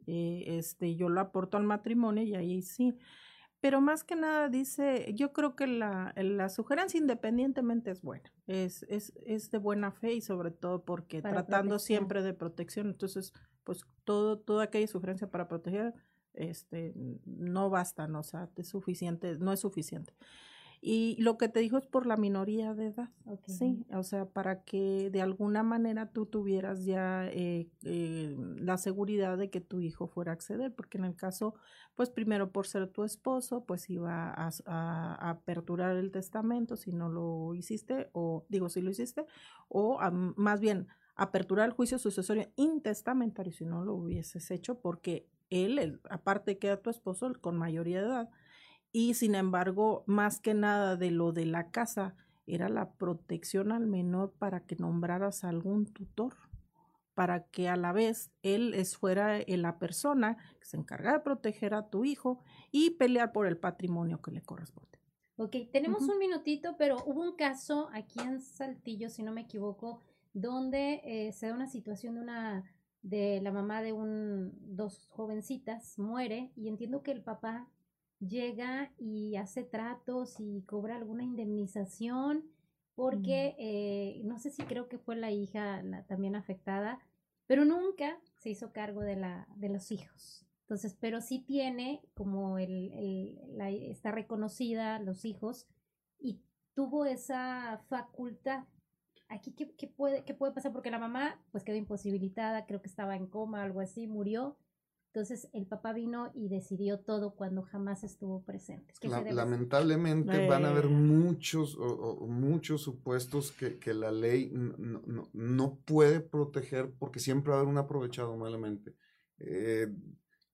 Eh, este, yo lo aporto al matrimonio y ahí sí. Pero más que nada dice, yo creo que la, la sugerencia independientemente es buena, es, es, es de buena fe y sobre todo porque Para tratando protección. siempre de protección, entonces pues todo, toda aquella sugerencia para proteger este, no basta, ¿no? o sea, es suficiente, no es suficiente. Y lo que te dijo es por la minoría de edad. Sí, o sea, para que de alguna manera tú tuvieras ya eh, eh, la seguridad de que tu hijo fuera a acceder, porque en el caso, pues primero por ser tu esposo, pues iba a, a- a aperturar el testamento si no lo hiciste, o digo, si lo hiciste, o a- más bien aperturar el juicio sucesorio intestamentario si no lo hubieses hecho, porque él, el- aparte que era tu esposo con mayoría de edad, y sin embargo, más que nada de lo de la casa, era la protección al menor para que nombraras a algún tutor, para que a la vez él es fuera eh, la persona que se encarga de proteger a tu hijo y pelear por el patrimonio que le corresponde. Ok, tenemos un minutito, pero hubo un caso aquí en Saltillo, si no me equivoco, donde eh, se da una situación de una de la mamá de un dos jovencitas muere y entiendo que el papá llega y hace tratos y cobra alguna indemnización porque eh, no sé si creo que fue la hija la- también afectada, pero nunca se hizo cargo de la de los hijos. Entonces, pero sí tiene como el, el- la- está reconocida los hijos y tuvo esa facultad. Aquí, ¿qué, qué puede, ¿qué puede pasar? Porque la mamá pues quedó imposibilitada, creo que estaba en coma, algo así, murió. Entonces el papá vino y decidió todo cuando jamás estuvo presente. Lamentablemente van a haber muchos, o- o muchos supuestos que, que la ley no, no- no puede proteger porque siempre va a haber un aprovechado malamente. Eh,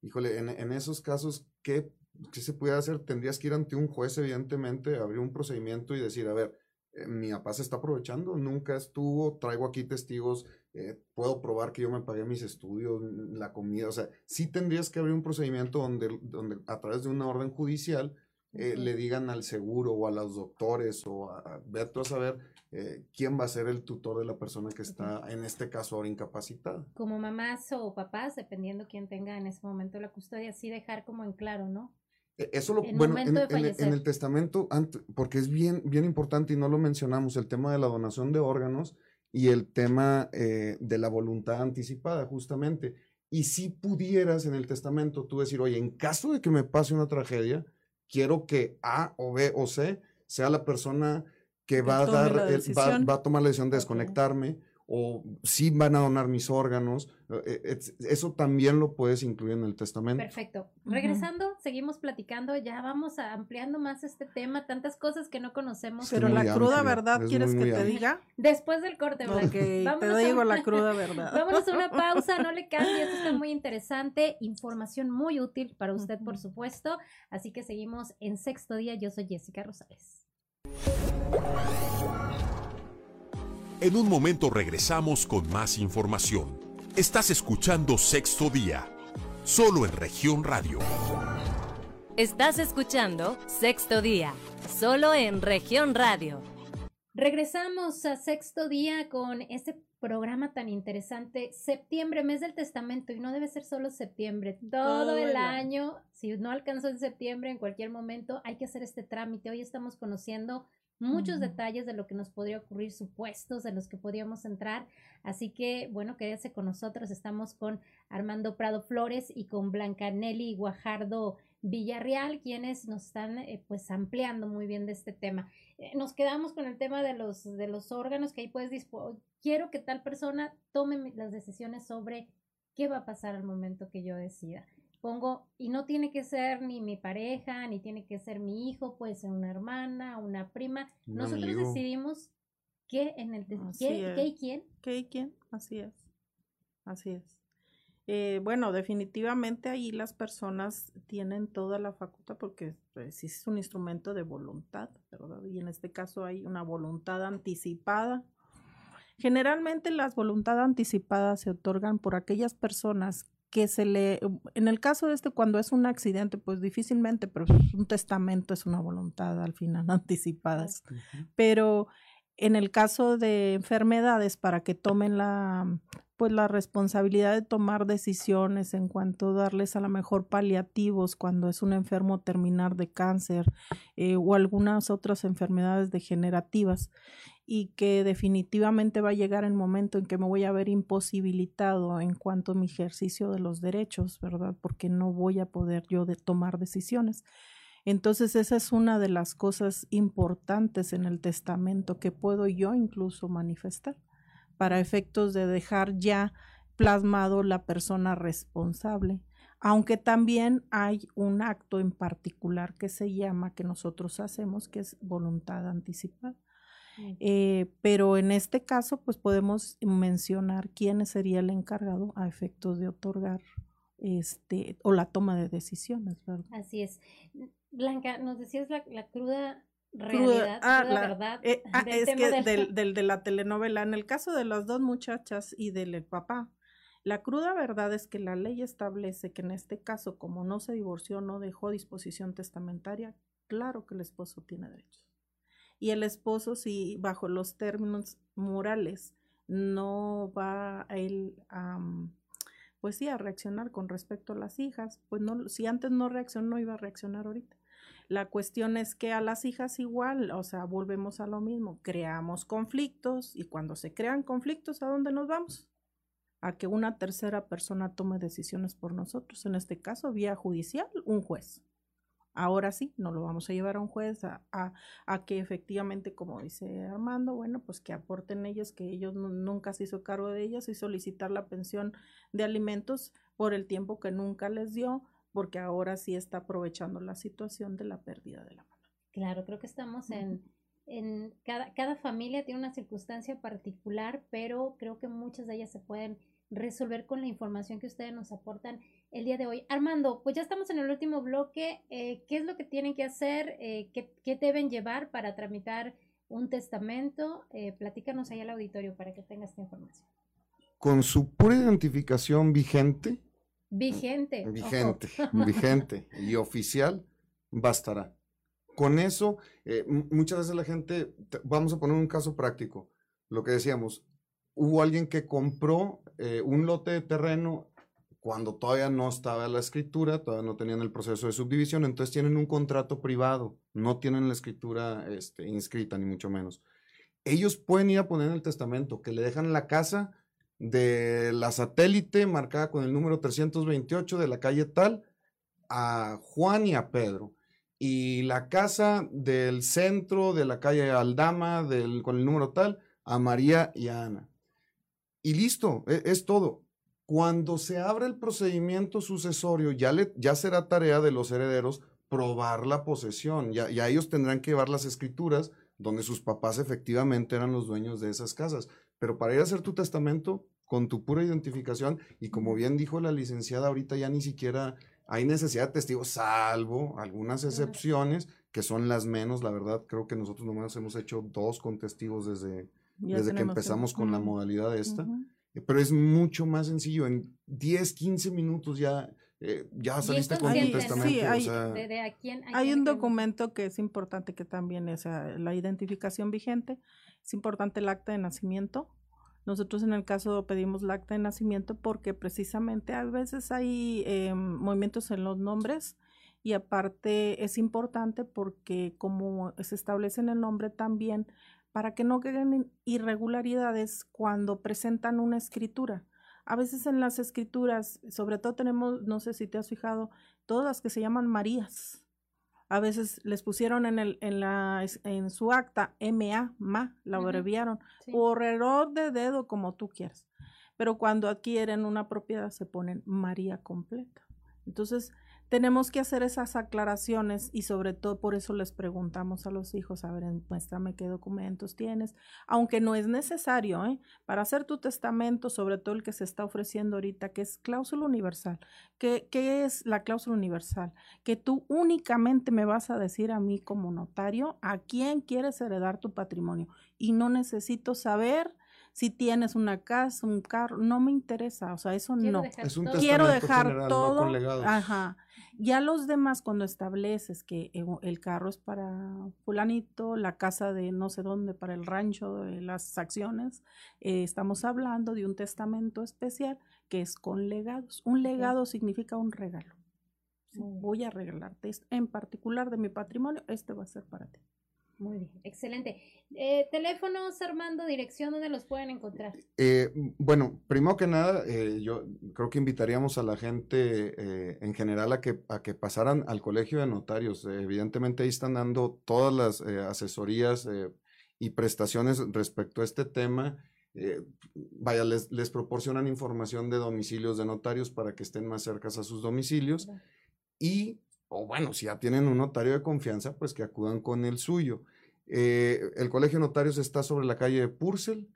híjole, en, en esos casos, ¿qué, qué se puede hacer? Tendrías que ir ante un juez, evidentemente, abrir un procedimiento y decir, a ver, eh, mi papá se está aprovechando, nunca estuvo, traigo aquí testigos, eh, puedo probar que yo me pagué mis estudios, mm, la comida, o sea, sí tendrías que abrir un procedimiento donde, donde a través de una orden judicial eh, le digan al seguro o a los doctores o a, a ver tú a saber eh, quién va a ser el tutor de la persona que está, en este caso, ahora incapacitada. Como mamás o papás, dependiendo quién tenga en ese momento la custodia, sí dejar como en claro, ¿no? Eh, Eso lo, En bueno, en, en el- en el testamento, porque es bien, bien importante y no lo mencionamos, el tema de la donación de órganos y el tema eh, de la voluntad anticipada, justamente. Y si pudieras en el testamento tú decir, oye, en caso de que me pase una tragedia, quiero que A o B o C sea la persona que va a dar, el- va, va a tomar la decisión de desconectarme o si van a donar mis órganos. eh, eh, eso también lo puedes incluir en el testamento. Perfecto. Regresando, seguimos platicando, ya vamos a ampliando más este tema, tantas cosas que no conocemos. Sí, Pero la cruda amplio, verdad, es ¿quieres muy, que te diga? Después del corte, Blanca. Ok, te digo una- la cruda verdad. Vámonos a una pausa, no le cambie, esto está muy interesante, información muy útil para usted, por supuesto. Así que seguimos en sexto día. Yo soy Jessica Rosales. En un momento regresamos con más información. Estás escuchando Sexto Día, solo en región radio. Estás escuchando Sexto Día, solo en región radio. Regresamos a sexto día con este programa tan interesante. Septiembre, mes del testamento, y no debe ser solo septiembre, todo, Todo el el año. Si no alcanzó en septiembre, en cualquier momento, hay que hacer este trámite. Hoy estamos conociendo muchos detalles de lo que nos podría ocurrir, supuestos de los que podríamos entrar. Así que, bueno, quédese con nosotros. Estamos con Armando Prado Flores y con Blanca Nelly Guajardo Villarreal, quienes nos están eh, pues ampliando muy bien de este tema. Eh, nos quedamos con el tema de los, de los órganos que ahí puedes disponer. Quiero que tal persona tome las decisiones sobre qué va a pasar al momento que yo decida. Pongo, y no tiene que ser ni mi pareja, ni tiene que ser mi hijo, puede ser una hermana, una prima. Un Nosotros amigo. decidimos qué en el qué, qué y quién. ¿Qué y quién? Así es. Así es. Eh, bueno, definitivamente ahí las personas tienen toda la facultad porque pues, es un instrumento de voluntad, ¿verdad? Y en este caso hay una voluntad anticipada. Generalmente las voluntades anticipadas se otorgan por aquellas personas que se le, en el caso de este, cuando es un accidente, pues difícilmente, pero un testamento es una voluntad al final anticipadas. Pero en el caso de enfermedades, para que tomen la pues la responsabilidad de tomar decisiones en cuanto a darles a lo mejor paliativos cuando es un enfermo terminar de cáncer eh, o algunas otras enfermedades degenerativas y que definitivamente va a llegar el momento en que me voy a ver imposibilitado en cuanto a mi ejercicio de los derechos, ¿verdad? Porque no voy a poder yo tomar decisiones. Entonces esa es una de las cosas importantes en el testamento que puedo yo incluso manifestar para efectos de dejar ya plasmado la persona responsable, aunque también hay un acto en particular que se llama, que nosotros hacemos, que es voluntad anticipada. Eh, pero en este caso, pues podemos mencionar quién sería el encargado a efectos de otorgar este o la toma de decisiones, ¿verdad? Así es. Blanca, nos decías la, la cruda realidad, ah, la, verdad. Eh, ah, es que del, del, de la telenovela, en el caso de las dos muchachas y del papá, la cruda verdad es que la ley establece que en este caso, como no se divorció, no dejó disposición testamentaria, claro que el esposo tiene derechos. Y el esposo, si bajo los términos morales no va a él a, pues sí, a reaccionar con respecto a las hijas, pues no, si antes no reaccionó, no iba a reaccionar ahorita. La cuestión es que a las hijas igual, o sea, volvemos a lo mismo, creamos conflictos y cuando se crean conflictos, ¿a dónde nos vamos? A que una tercera persona tome decisiones por nosotros, en este caso vía judicial, un juez. Ahora sí, no lo vamos a llevar a un juez a, a, que efectivamente, como dice Armando, bueno, pues que aporten ellos, que ellos nunca se hizo cargo de ellas y solicitar la pensión de alimentos por el tiempo que nunca les dio, porque ahora sí está aprovechando la situación de la pérdida de la mamá. Claro, creo que estamos en, en cada, cada familia tiene una circunstancia particular, pero creo que muchas de ellas se pueden resolver con la información que ustedes nos aportan el día de hoy. Armando, pues ya estamos en el último bloque. Eh, ¿Qué es lo que tienen que hacer? Eh, ¿qué, ¿qué, deben llevar para tramitar un testamento? Eh, platícanos ahí al auditorio para que tenga esta información. Con su pura identificación vigente, Vigente. Vigente, vigente y oficial, bastará. Con eso, eh, muchas veces la gente, vamos a poner un caso práctico, lo que decíamos, hubo alguien que compró un lote de terreno cuando todavía no estaba la escritura, todavía no tenían el proceso de subdivisión, entonces tienen un contrato privado, no tienen la escritura este, inscrita, ni mucho menos. Ellos pueden ir a poner en el testamento que le dejan la casa de la satélite marcada con el número 328 de la calle tal a Juan y a Pedro. Y la casa del centro de la calle Aldama del, con el número tal a María y a Ana. Y listo, es, es todo. Cuando se abra el procedimiento sucesorio, ya, le, ya será tarea de los herederos probar la posesión. Ya, ya ellos tendrán que llevar las escrituras donde sus papás efectivamente eran los dueños de esas casas. Pero para ir a hacer tu testamento con tu pura identificación, y como bien dijo la licenciada, ahorita ya ni siquiera hay necesidad de testigos, salvo algunas excepciones, que son las menos, la verdad, creo que nosotros nomás hemos hecho dos con testigos desde, desde que empezamos con la modalidad esta. Pero es mucho más sencillo, en 10, 15 minutos ya, eh, ya saliste con tu testamento. Sí, hay, hay un documento que es importante que también es la identificación vigente, es importante el acta de nacimiento. Nosotros en el caso pedimos el acta de nacimiento porque precisamente a veces hay eh, movimientos en los nombres y aparte es importante porque como se establece en el nombre también para que no queden irregularidades cuando presentan una escritura. A veces en las escrituras, sobre todo tenemos, no sé si te has fijado, todas las que se llaman Marías a veces les pusieron en, el, en, la, en su acta MA, MA, la abreviaron, o error de dedo, como tú quieras. Pero cuando adquieren una propiedad se ponen María completa. Entonces, tenemos que hacer esas aclaraciones y sobre todo por eso les preguntamos a los hijos, a ver, muéstrame qué documentos tienes, aunque no es necesario, ¿eh? Para hacer tu testamento, sobre todo el que se está ofreciendo ahorita, que es cláusula universal. ¿Qué, qué es la cláusula universal? Que tú únicamente me vas a decir a mí como notario a quién quieres heredar tu patrimonio y no necesito saber si tienes una casa, un carro, no me interesa, o sea, eso no. Es un Quiero dejar todo. ajá. Ya los demás, cuando estableces que e, el carro es para fulanito, la casa de no sé dónde, para el rancho, las acciones, eh, estamos hablando de un testamento especial que es con legados. Un legado significa un regalo. Voy a regalarte en particular de mi patrimonio, este va a ser para ti. Muy bien, excelente. Eh, teléfonos, Armando, dirección, ¿dónde los pueden encontrar? Eh, bueno, primero que nada, eh, yo creo que invitaríamos a la gente en general a que, a que pasaran al colegio de notarios. evidentemente ahí están dando todas las asesorías y prestaciones respecto a este tema. vaya, les, les, proporcionan información de domicilios de notarios para que estén más cercas a sus domicilios. Y o bueno, si ya tienen un notario de confianza, pues que acudan con el suyo. Eh, el Colegio de Notarios está sobre la calle de Purcell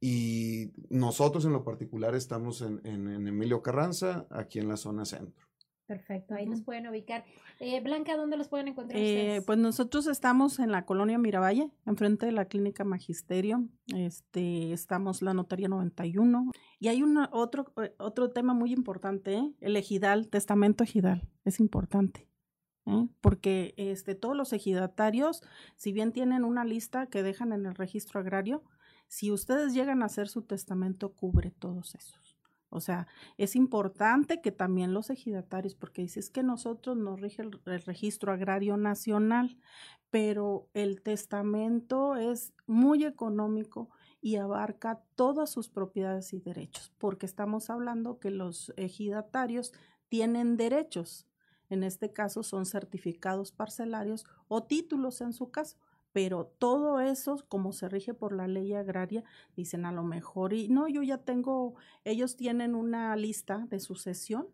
y nosotros en lo particular estamos en, Emilio Carranza, aquí en la zona centro. Perfecto, ahí nos pueden ubicar. Eh, Blanca, ¿dónde los pueden encontrar eh, ustedes? Pues nosotros estamos en la colonia Miravalle, enfrente de la clínica Magisterio. Este, estamos la Notaría 91. Y hay un otro, otro tema muy importante, el ejidal, testamento ejidal. Es importante. Porque este, todos los ejidatarios, si bien tienen una lista que dejan en el registro agrario, si ustedes llegan a hacer su testamento, cubre todos esos. O sea, es importante que también los ejidatarios, porque dices que nosotros nos rige el, registro agrario nacional, pero el testamento es muy económico y abarca todas sus propiedades y derechos, porque estamos hablando que los ejidatarios tienen derechos. En este caso son certificados parcelarios o títulos en su caso pero todo eso, como se rige por la ley agraria, dicen a lo mejor, y no, yo ya tengo, ellos tienen una lista de sucesión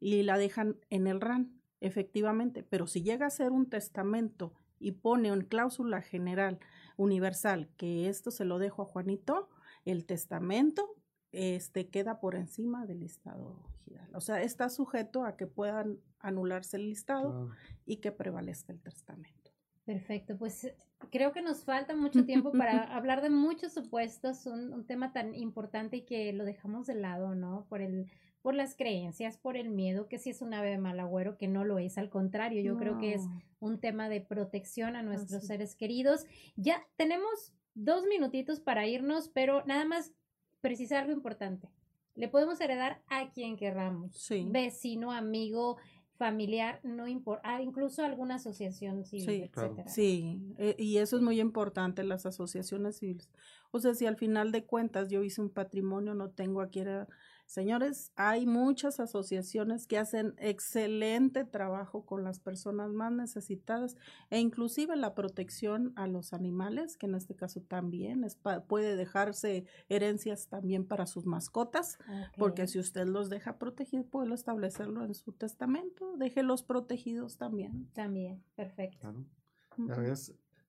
y la dejan en el RAN, efectivamente, pero si llega a ser un testamento y pone en cláusula general universal que esto se lo dejo a Juanito, el testamento este, queda por encima del listado general. O sea, está sujeto a que puedan anularse el listado y que prevalezca el testamento. Perfecto, pues creo que nos falta mucho tiempo para hablar de muchos supuestos, un, un, tema tan importante y que lo dejamos de lado, ¿no? Por el, por las creencias, por el miedo, que si es un ave de mal agüero, que no lo es, al contrario, yo creo que es un tema de protección a nuestros seres queridos. Ya tenemos dos minutitos para irnos, pero nada más precisar algo importante. Le podemos heredar a quien querramos, sí. vecino, amigo, familiar, no importa, ah, incluso alguna asociación civil, sí, etcétera. Sí, eh, y eso es muy importante, las asociaciones civiles. O sea, si al final de cuentas yo hice un patrimonio, no tengo a quién Señores, hay muchas asociaciones que hacen excelente trabajo con las personas más necesitadas e inclusive la protección a los animales, que en este caso también es puede dejarse herencias también para sus mascotas, porque si usted los deja protegidos, puede establecerlo en su testamento, déjelos protegidos también. También, perfecto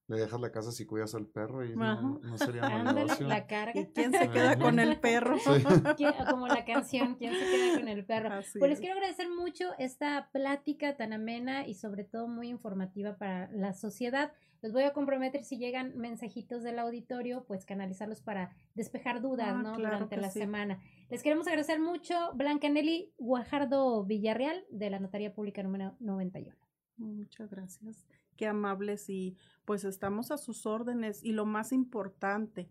le dejas la casa si cuidas al perro y no, sería mal negocio. La carga. ¿Y quién se queda con el perro? Como la canción, ¿quién se queda con el perro? pues les quiero agradecer mucho esta plática tan amena y sobre todo muy informativa para la sociedad. Les voy a comprometer si llegan mensajitos del auditorio, pues canalizarlos para despejar dudas, ah, ¿no? Durante la semana. Les queremos agradecer mucho, Blanca Nelly Guajardo Villarreal, de la Notaría Pública número 91. Muchas gracias. Qué amables y pues estamos a sus órdenes y lo más importante,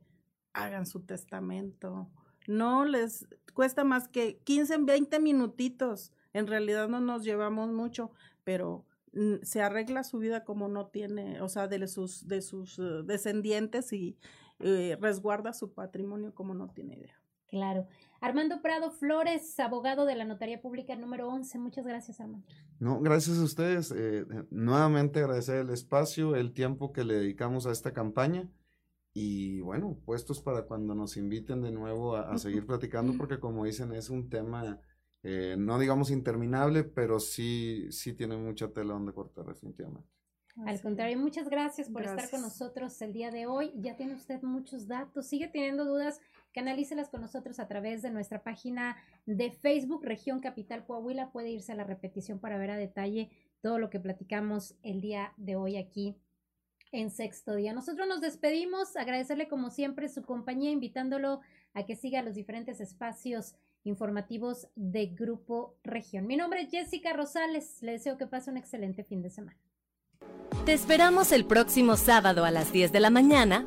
hagan su testamento. No les cuesta más que 15, 20 minutitos. En realidad no nos llevamos mucho, pero mm, se arregla su vida como no tiene, o sea, de sus, de sus eh, descendientes y eh, resguarda su patrimonio como no tiene idea. Claro. Armando Prado Flores, abogado de la Notaría Pública número 11. Muchas gracias, Armando. No, gracias a ustedes. Eh, nuevamente agradecer el espacio, el tiempo que le dedicamos a esta campaña. Y bueno, puestos para cuando nos inviten de nuevo a, seguir platicando, porque como dicen, es un tema eh, no digamos interminable, pero sí, sí tiene mucha tela donde cortar definitivamente. Al contrario, muchas gracias por estar con nosotros el día de hoy. Ya tiene usted muchos datos. Sigue teniendo dudas, canalícelas con nosotros a través de nuestra página de Facebook, Región Capital Coahuila. Puede irse a la repetición para ver a detalle todo lo que platicamos el día de hoy aquí en sexto día. Nosotros nos despedimos, agradecerle como siempre su compañía, invitándolo a que siga los diferentes espacios informativos de Grupo Región. Mi nombre es Jessica Rosales, le deseo que pase un excelente fin de semana. Te esperamos el próximo sábado a las 10 de la mañana.